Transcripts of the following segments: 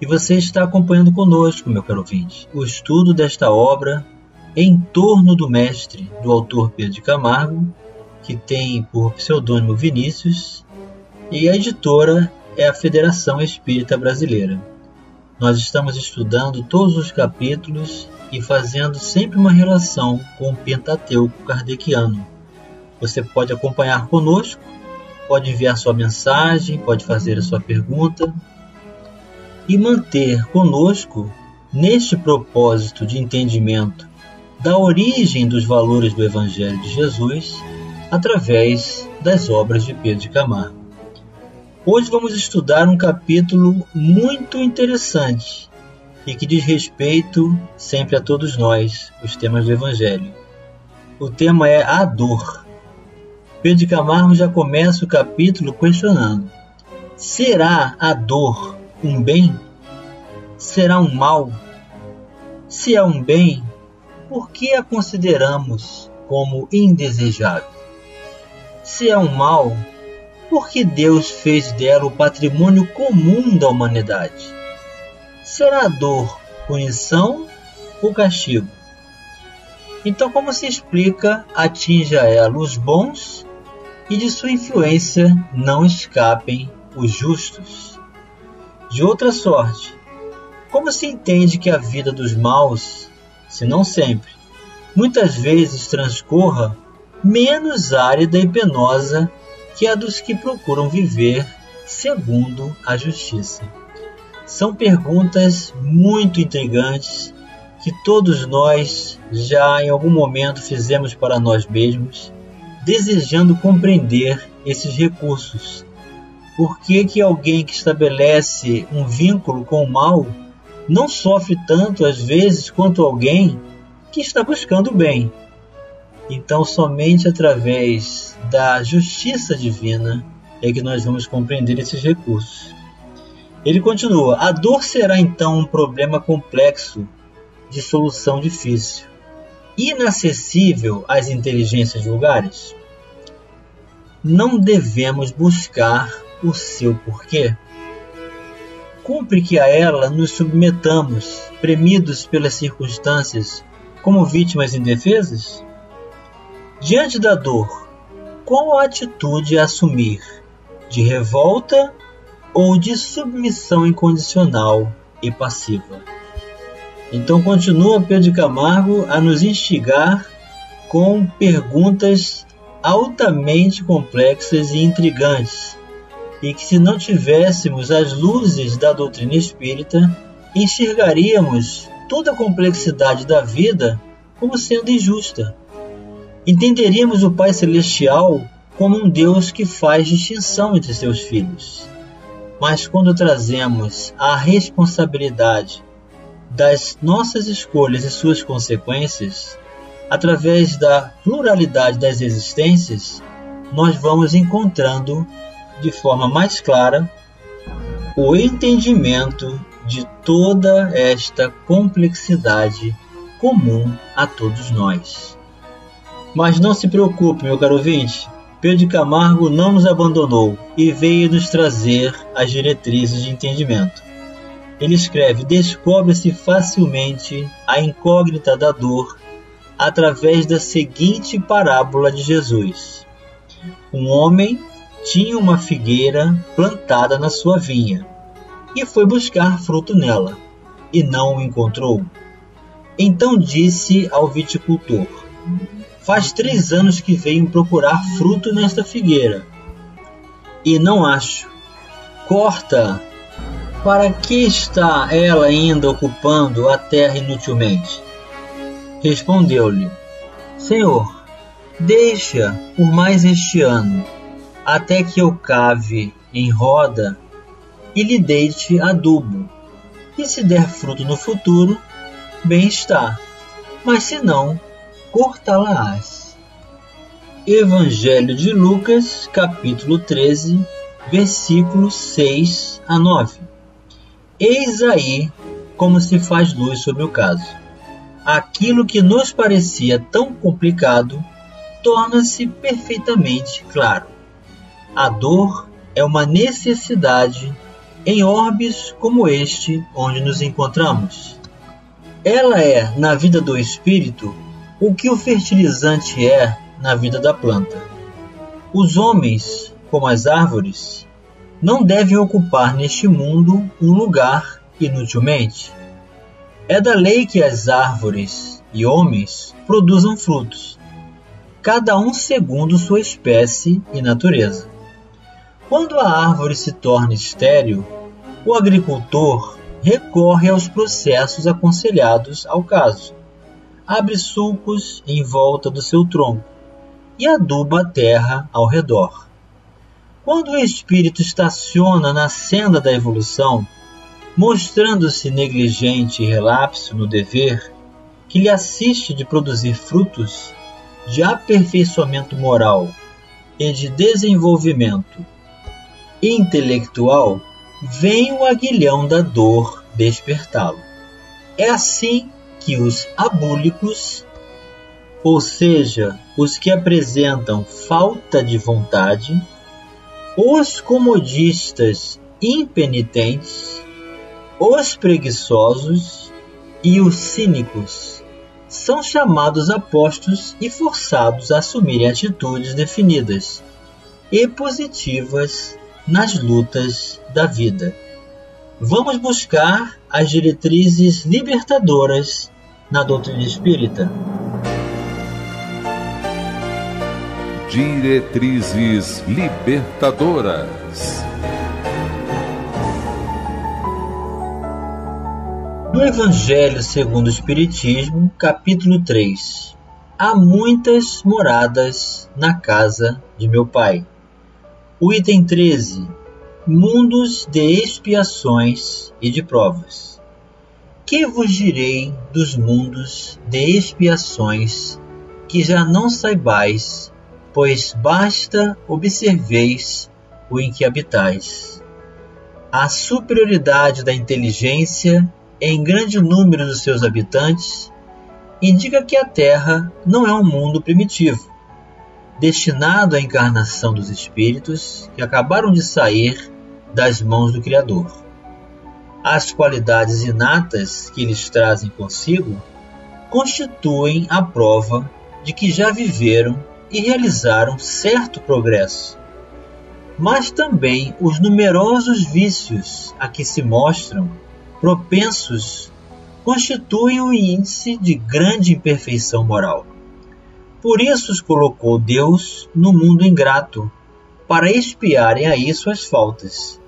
E você está acompanhando conosco, meu caro ouvinte, o estudo desta obra em torno do mestre, do autor Pedro de Camargo, que tem por pseudônimo Vinícius, e a editora é a Federação Espírita Brasileira. Nós estamos estudando todos os capítulos e fazendo sempre uma relação com o Pentateuco kardeciano. Você pode acompanhar conosco, pode enviar sua mensagem, pode fazer a sua pergunta e manter conosco neste propósito de entendimento da origem dos valores do Evangelho de Jesus através das obras de Pedro de Camargo. Hoje vamos estudar um capítulo muito interessante e que diz respeito sempre a todos nós, os temas do Evangelho. O tema é a dor. Pedro de Camargo já começa o capítulo questionando: será a dor um bem? Será um mal? Se é um bem, por que a consideramos como indesejável? Se é um mal, por que Deus fez dela o patrimônio comum da humanidade? Será dor punição ou castigo? Então, como se explica, atinja ela os bons e de sua influência não escapem os justos. De outra sorte, como se entende que a vida dos maus se não sempre, muitas vezes transcorra menos árida e penosa que a dos que procuram viver segundo a justiça. São perguntas muito intrigantes que todos nós já em algum momento fizemos para nós mesmos, desejando compreender esses recursos. Por que, que alguém que estabelece um vínculo com o mal não sofre tanto às vezes quanto alguém que está buscando o bem. Então, somente através da justiça divina é que nós vamos compreender esses recursos. Ele continua: a dor será então um problema complexo de solução difícil, inacessível às inteligências vulgares? Não devemos buscar o seu porquê cumpre que a ela nos submetamos, premidos pelas circunstâncias, como vítimas indefesas? Diante da dor, qual a atitude a assumir? De revolta ou de submissão incondicional e passiva? Então continua Pedro Camargo a nos instigar com perguntas altamente complexas e intrigantes e que se não tivéssemos as luzes da doutrina espírita, enxergaríamos toda a complexidade da vida como sendo injusta. Entenderíamos o Pai Celestial como um Deus que faz distinção entre seus filhos. Mas quando trazemos a responsabilidade das nossas escolhas e suas consequências, através da pluralidade das existências, nós vamos encontrando de forma mais clara o entendimento de toda esta complexidade comum a todos nós. Mas não se preocupe, meu caro ouvinte, Pedro Camargo não nos abandonou e veio nos trazer as diretrizes de entendimento. Ele escreve: descobre-se facilmente a incógnita da dor através da seguinte parábola de Jesus. Um homem tinha uma figueira plantada na sua vinha e foi buscar fruto nela e não o encontrou. Então disse ao viticultor: Faz três anos que venho procurar fruto nesta figueira e não acho. Corta! Para que está ela ainda ocupando a terra inutilmente? Respondeu-lhe: Senhor, deixa por mais este ano até que eu cave em roda e lhe deite adubo. E se der fruto no futuro, bem está. mas se não, cortá-la-ás. Evangelho de Lucas, capítulo 13, versículos 6 a 9. Eis aí como se faz luz sobre o caso. Aquilo que nos parecia tão complicado torna-se perfeitamente claro. A dor é uma necessidade em orbes como este onde nos encontramos. Ela é, na vida do espírito, o que o fertilizante é na vida da planta. Os homens, como as árvores, não devem ocupar neste mundo um lugar inutilmente. É da lei que as árvores e homens produzam frutos, cada um segundo sua espécie e natureza. Quando a árvore se torna estéril, o agricultor recorre aos processos aconselhados ao caso. Abre sulcos em volta do seu tronco e aduba a terra ao redor. Quando o espírito estaciona na senda da evolução, mostrando-se negligente e relapso no dever que lhe assiste de produzir frutos de aperfeiçoamento moral e de desenvolvimento intelectual, vem o aguilhão da dor despertá-lo. É assim que os abúlicos, ou seja, os que apresentam falta de vontade, os comodistas impenitentes, os preguiçosos e os cínicos são chamados apostos e forçados a assumirem atitudes definidas e positivas nas lutas da vida. Vamos buscar as diretrizes libertadoras na doutrina espírita. Diretrizes libertadoras. No Evangelho segundo o Espiritismo, capítulo 3. Há muitas moradas na casa de meu Pai. O item 13. Mundos de expiações e de provas. Que vos direi dos mundos de expiações que já não saibais, pois basta observeis o em que habitais. A superioridade da inteligência em grande número dos seus habitantes indica que a Terra não é um mundo primitivo, destinado à encarnação dos espíritos que acabaram de sair das mãos do Criador. As qualidades inatas que eles trazem consigo constituem a prova de que já viveram e realizaram certo progresso. Mas também os numerosos vícios a que se mostram propensos constituem um índice de grande imperfeição moral. Por isso os colocou Deus no mundo ingrato, para expiarem aí suas faltas,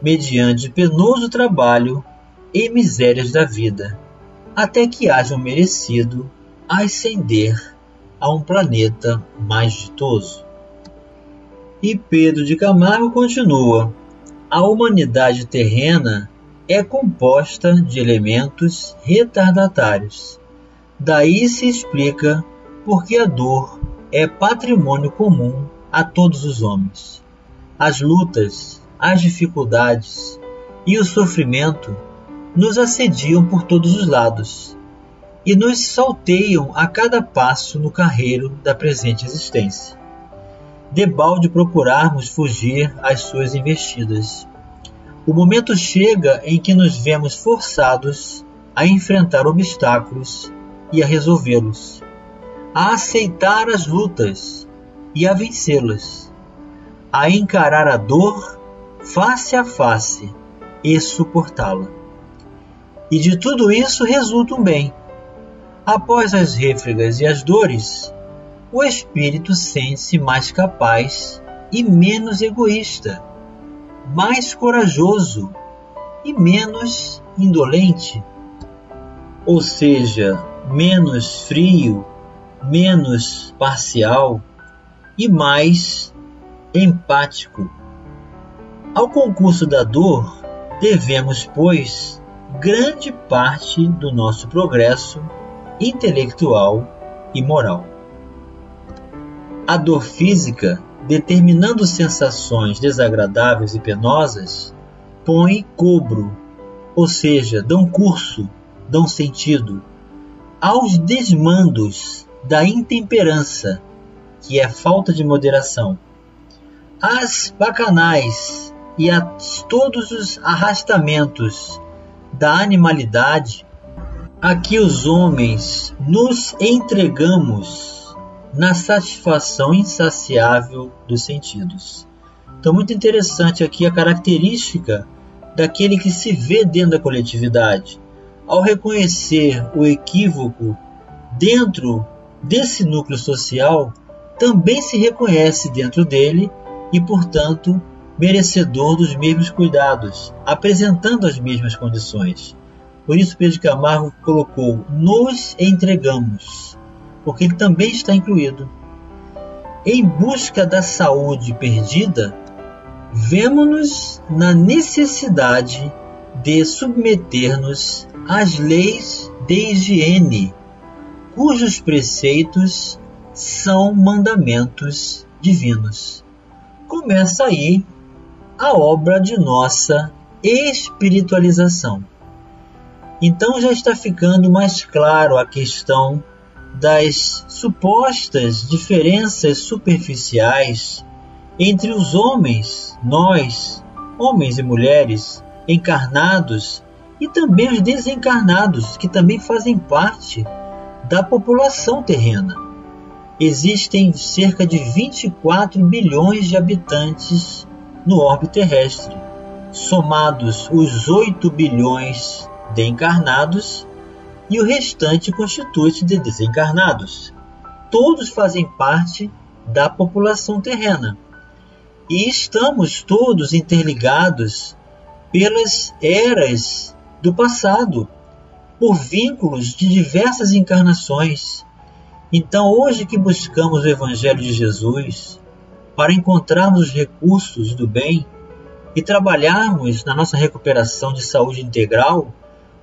mediante penoso trabalho e misérias da vida, até que hajam merecido ascender a um planeta mais ditoso. E Pedro de Camargo continua: a humanidade terrena é composta de elementos retardatários. Daí se explica porque a dor é patrimônio comum a todos os homens. As lutas, as dificuldades e o sofrimento nos assediam por todos os lados e nos salteiam a cada passo no carreiro da presente existência. Debalde procurarmos fugir às suas investidas. O momento chega em que nos vemos forçados a enfrentar obstáculos e a resolvê-los a aceitar as lutas e a vencê-las, a encarar a dor face a face e suportá-la. E de tudo isso resulta um bem. Após as refregas e as dores, o espírito sente-se mais capaz e menos egoísta, mais corajoso e menos indolente, ou seja, menos frio menos parcial e mais empático. Ao concurso da dor, devemos, pois, grande parte do nosso progresso intelectual e moral. A dor física, determinando sensações desagradáveis e penosas, põe cobro, ou seja, dão curso, dão sentido, aos desmandos da intemperança, que é falta de moderação, às bacanais e a todos os arrastamentos da animalidade a que os homens nos entregamos na satisfação insaciável dos sentidos. Então, muito interessante aqui a característica daquele que se vê dentro da coletividade. Ao reconhecer o equívoco dentro desse núcleo social, também se reconhece dentro dele e, portanto, merecedor dos mesmos cuidados, apresentando as mesmas condições. Por isso Pedro Camargo colocou nos entregamos, porque ele também está incluído. Em busca da saúde perdida, vemos-nos na necessidade de submeter-nos às leis de higiene, cujos preceitos são mandamentos divinos. Começa aí a obra de nossa espiritualização. Então já está ficando mais claro a questão das supostas diferenças superficiais entre os homens, nós, homens e mulheres, encarnados e também os desencarnados, que também fazem parte da população terrena. Existem cerca de 24 bilhões de habitantes no orbe terrestre, somados os 8 bilhões de encarnados e o restante constitui-se de desencarnados. Todos fazem parte da população terrena e estamos todos interligados pelas eras do passado, por vínculos de diversas encarnações. Então, hoje que buscamos o Evangelho de Jesus para encontrarmos os recursos do bem e trabalharmos na nossa recuperação de saúde integral,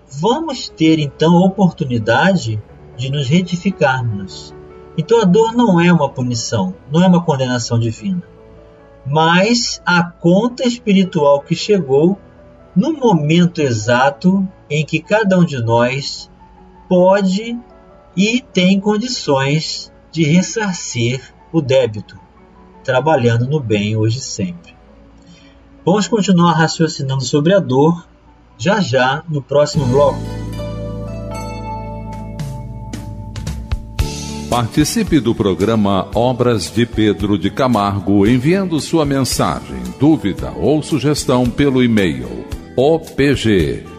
vamos ter então a oportunidade de nos retificarmos. Então a dor não é uma punição, não é uma condenação divina, mas a conta espiritual que chegou no momento exato em que cada um de nós pode e tem condições de ressarcir o débito, trabalhando no bem hoje e sempre. Vamos continuar raciocinando sobre a dor já já no próximo bloco. Participe do programa Obras de Pedro de Camargo enviando sua mensagem, dúvida ou sugestão pelo e-mail opg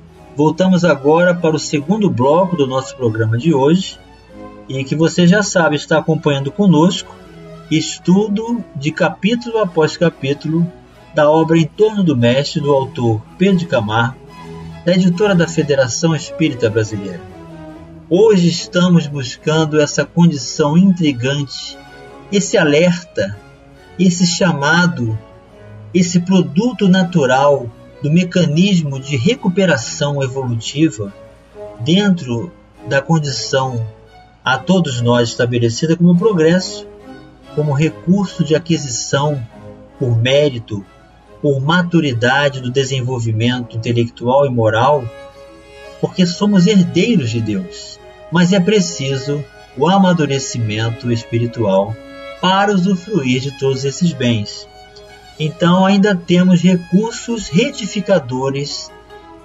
voltamos agora para o segundo bloco do nosso programa de hoje e que você já sabe está acompanhando conosco estudo de capítulo após capítulo da obra Em torno do Mestre do autor Pedro de Camargo da editora da Federação Espírita Brasileira. Hoje estamos buscando essa condição intrigante, esse alerta, esse chamado, esse produto natural do mecanismo de recuperação evolutiva dentro da condição a todos nós estabelecida como progresso, como recurso de aquisição por mérito por maturidade do desenvolvimento intelectual e moral, porque somos herdeiros de Deus. Mas é preciso o amadurecimento espiritual para usufruir de todos esses bens. Então, ainda temos recursos retificadores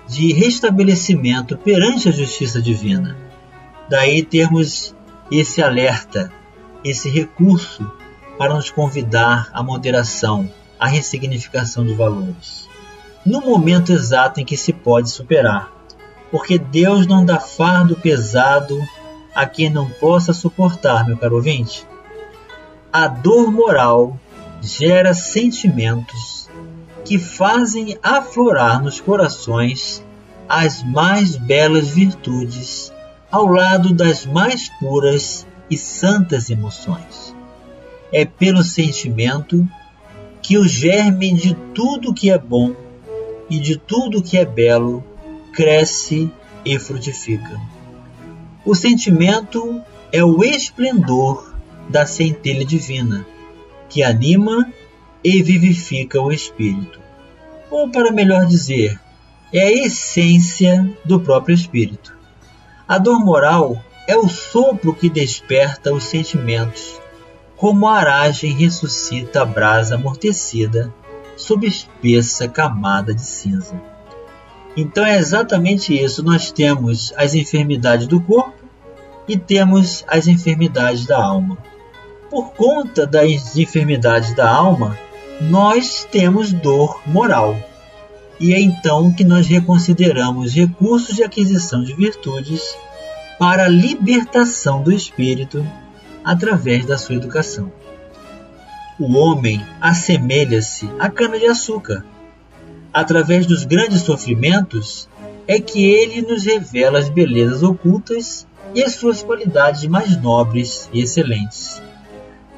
de restabelecimento perante a justiça divina. Daí temos esse alerta, esse recurso para nos convidar à moderação, a ressignificação de valores. No momento exato em que se pode superar, porque Deus não dá fardo pesado a quem não possa suportar, meu caro ouvinte. A dor moral gera sentimentos que fazem aflorar nos corações as mais belas virtudes ao lado das mais puras e santas emoções. É pelo sentimento que o germe de tudo que é bom e de tudo que é belo cresce e frutifica. O sentimento é o esplendor da centelha divina, que anima e vivifica o espírito. Ou, para melhor dizer, é a essência do próprio espírito. A dor moral é o sopro que desperta os sentimentos, como a aragem ressuscita a brasa amortecida sob espessa camada de cinza. Então é exatamente isso. Nós temos as enfermidades do corpo e temos as enfermidades da alma. Por conta das enfermidades da alma, nós temos dor moral. E é então que nós reconsideramos recursos de aquisição de virtudes para a libertação do espírito através da sua educação. O homem assemelha-se à cana-de-açúcar através dos grandes sofrimentos, é que ele nos revela as belezas ocultas e as suas qualidades mais nobres e excelentes.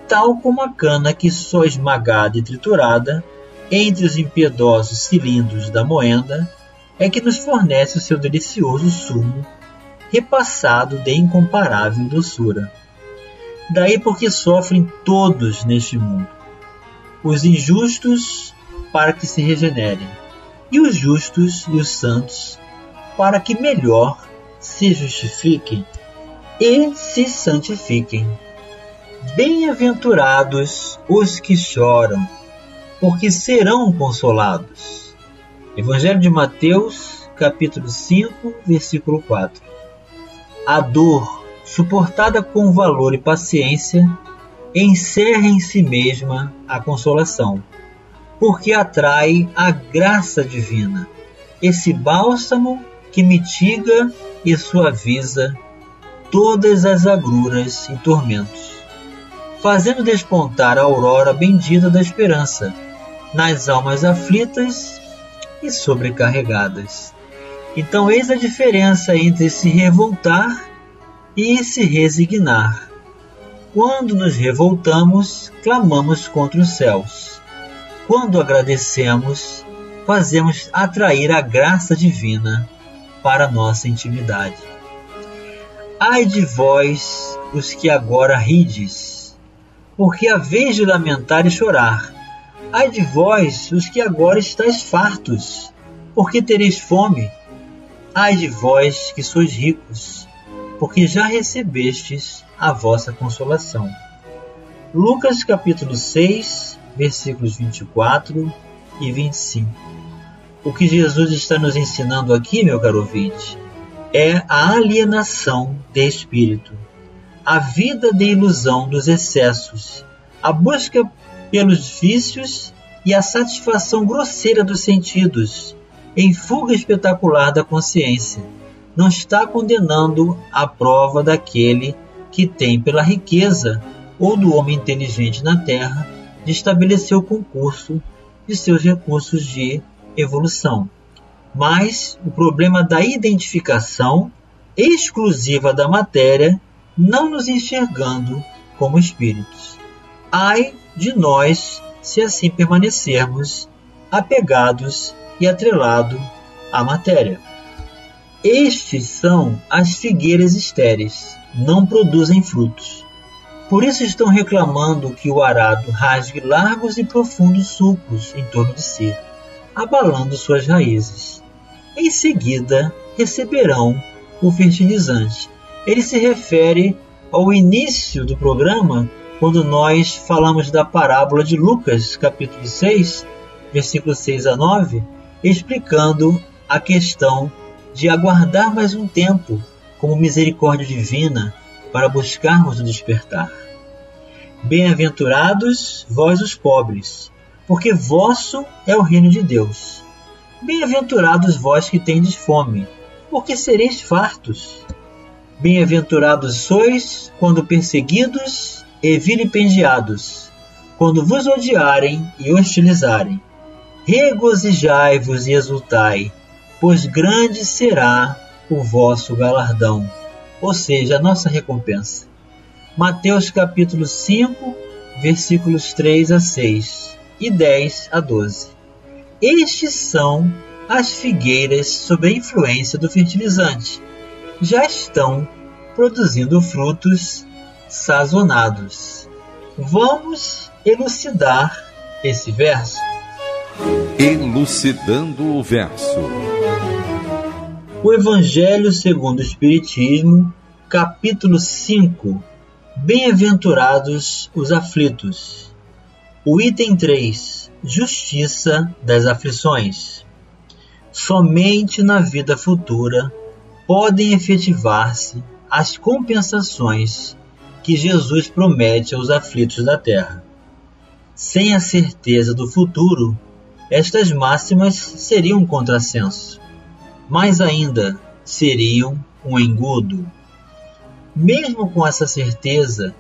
Tal como a cana que só esmagada e triturada entre os impiedosos cilindros da moenda é que nos fornece o seu delicioso sumo, repassado de incomparável doçura. Daí porque sofrem todos neste mundo, os injustos para que se regenerem, e os justos e os santos, para que melhor se justifiquem e se santifiquem. Bem-aventurados os que choram, porque serão consolados. Evangelho de Mateus, capítulo 5, versículo 4. A dor, suportada com valor e paciência, encerra em si mesma a consolação porque atrai a graça divina, esse bálsamo que mitiga e suaviza todas as agruras e tormentos, fazendo despontar a aurora bendita da esperança nas almas aflitas e sobrecarregadas. Então, eis a diferença entre se revoltar e se resignar. Quando nos revoltamos, clamamos contra os céus quando agradecemos, fazemos atrair a graça divina para nossa intimidade. Ai de vós, os que agora rides, porque a vez de lamentar e chorar. Ai de vós, os que agora estáis fartos, porque tereis fome. Ai de vós que sois ricos, porque já recebestes a vossa consolação. Lucas capítulo 6, versículos 24 e 25. O que Jesus está nos ensinando aqui, meu caro ouvinte, é a alienação de espírito, a vida de ilusão dos excessos, a busca pelos vícios e a satisfação grosseira dos sentidos, em fuga espetacular da consciência. Não está condenando a prova daquele que tem pela riqueza ou do homem inteligente na terra de estabelecer o concurso de seus recursos de evolução. Mas o problema da identificação exclusiva da matéria, não nos enxergando como espíritos. Ai de nós se assim permanecermos apegados e atrelados à matéria. Estes são as figueiras estéreis, não produzem frutos. Por isso estão reclamando que o arado rasgue largos e profundos sulcos em torno de si, abalando suas raízes. Em seguida, receberão o fertilizante. Ele se refere ao início do programa, quando nós falamos da parábola de Lucas, capítulo 6, versículos 6 a 9, explicando a questão de aguardar mais um tempo como misericórdia divina para buscarmos o despertar. Bem-aventurados vós os pobres, porque vosso é o reino de Deus. Bem-aventurados vós que tendes fome, porque sereis fartos. Bem-aventurados sois quando perseguidos e vilipendiados, quando vos odiarem e hostilizarem. Regozijai-vos e exultai, pois grande será o vosso galardão, ou seja, a nossa recompensa. Mateus capítulo 5, versículos 3 a 6 e 10 a 12. Estes são as figueiras sob a influência do fertilizante. Já estão produzindo frutos sazonados. Vamos elucidar esse verso. Elucidando o verso. O Evangelho segundo o Espiritismo, capítulo 5. Bem-aventurados os aflitos. O item 3. Justiça das aflições. Somente na vida futura podem efetivar-se as compensações que Jesus promete aos aflitos da terra. Sem a certeza do futuro, estas máximas seriam um contrassenso. Mais ainda, seriam um engodo. Mesmo com essa certeza,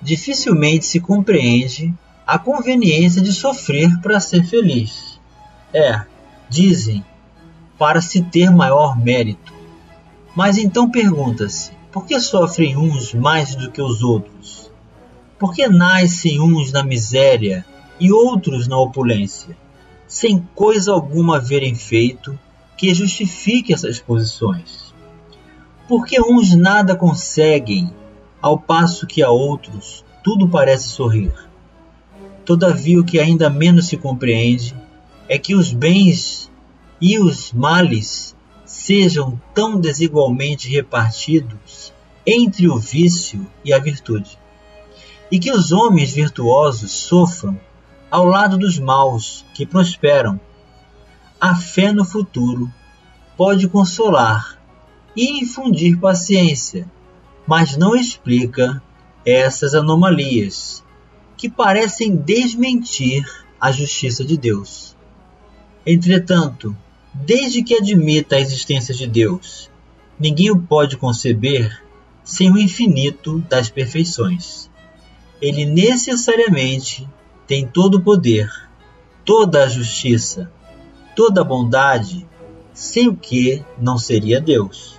dificilmente se compreende a conveniência de sofrer para ser feliz. É, dizem, para se ter maior mérito. Mas então pergunta-se: por que sofrem uns mais do que os outros? Por que nascem uns na miséria e outros na opulência, sem coisa alguma haverem feito que justifique essas posições? Por que uns nada conseguem, ao passo que a outros tudo parece sorrir? Todavia, o que ainda menos se compreende é que os bens e os males sejam tão desigualmente repartidos entre o vício e a virtude, e que os homens virtuosos sofram ao lado dos maus que prosperam. A fé no futuro pode consolar e infundir paciência, mas não explica essas anomalias que parecem desmentir a justiça de Deus. Entretanto, desde que admita a existência de Deus, ninguém o pode conceber sem o infinito das perfeições. Ele necessariamente tem todo o poder, toda a justiça, toda a bondade, sem o que não seria Deus.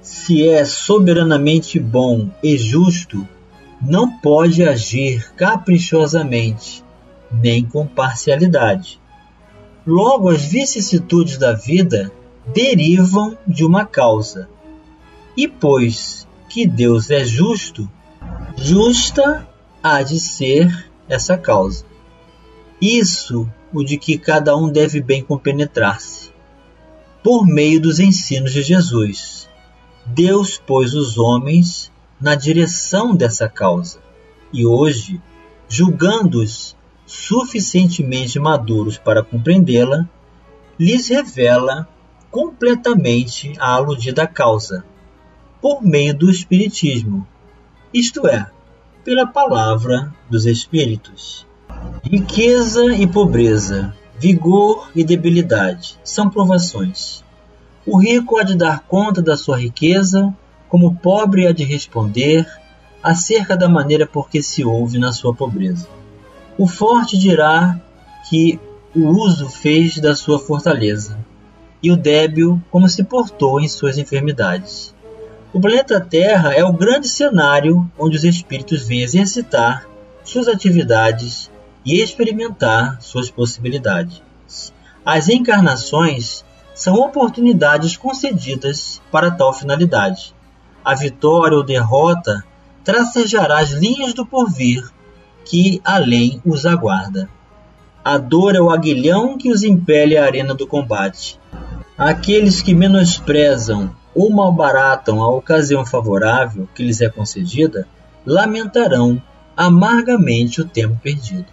Se é soberanamente bom e justo, não pode agir caprichosamente, nem com parcialidade. Logo, as vicissitudes da vida derivam de uma causa. E pois que Deus é justo, justa há de ser essa causa. Isso o de que cada um deve bem compenetrar-se. Por meio dos ensinos de Jesus, Deus pôs os homens na direção dessa causa. E hoje, julgando-os suficientemente maduros para compreendê-la, lhes revela completamente a aludida causa, por meio do Espiritismo, isto é, pela palavra dos Espíritos. Riqueza e pobreza, vigor e debilidade são provações. O rico há de dar conta da sua riqueza como o pobre há de responder acerca da maneira por que se ouve na sua pobreza. O forte dirá que o uso fez da sua fortaleza, e o débil como se portou em suas enfermidades. O planeta Terra é o grande cenário onde os espíritos vêm exercitar suas atividades e experimentar suas possibilidades. As encarnações são oportunidades concedidas para tal finalidade a vitória ou derrota tracejará as linhas do porvir que além os aguarda. A dor é o aguilhão que os impele à arena do combate. Aqueles que menosprezam ou malbaratam a ocasião favorável que lhes é concedida, lamentarão amargamente o tempo perdido.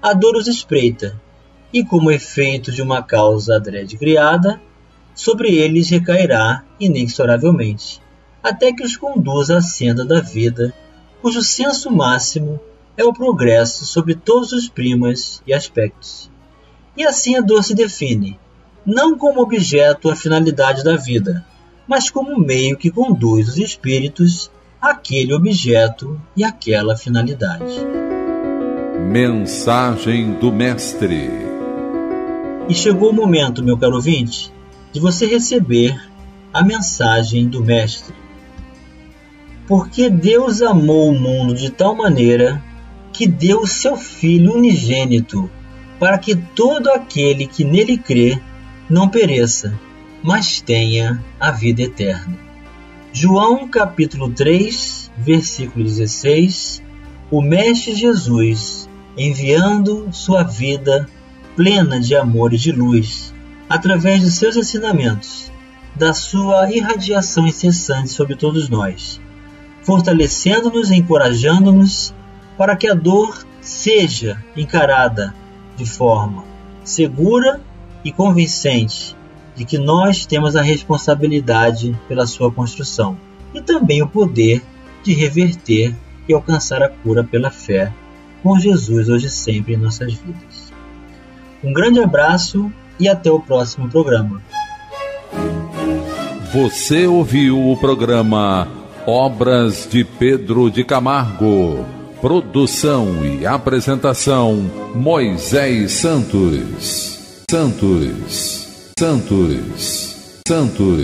A dor os espreita, e como efeito de uma causa adrede criada, sobre eles recairá inexoravelmente até que os conduza à senda da vida, cujo senso máximo é o progresso sobre todos os primas e aspectos. E assim a dor se define, não como objeto a finalidade da vida, mas como meio que conduz os espíritos àquele objeto e àquela finalidade. Mensagem do Mestre E chegou o momento, meu caro ouvinte, de você receber a mensagem do Mestre. Porque Deus amou o mundo de tal maneira que deu o seu Filho unigênito, para que todo aquele que nele crê não pereça, mas tenha a vida eterna. João capítulo 3, versículo 16, o Mestre Jesus enviando sua vida plena de amor e de luz, através dos seus ensinamentos, da sua irradiação incessante sobre todos nós, fortalecendo-nos encorajando-nos para que a dor seja encarada de forma segura e convincente de que nós temos a responsabilidade pela sua construção e também o poder de reverter e alcançar a cura pela fé com Jesus hoje e sempre em nossas vidas. Um grande abraço e até o próximo programa. Você ouviu o programa Obras de Pedro de Camargo. Produção e apresentação Moisés Santos. Santos. Santos. Santos.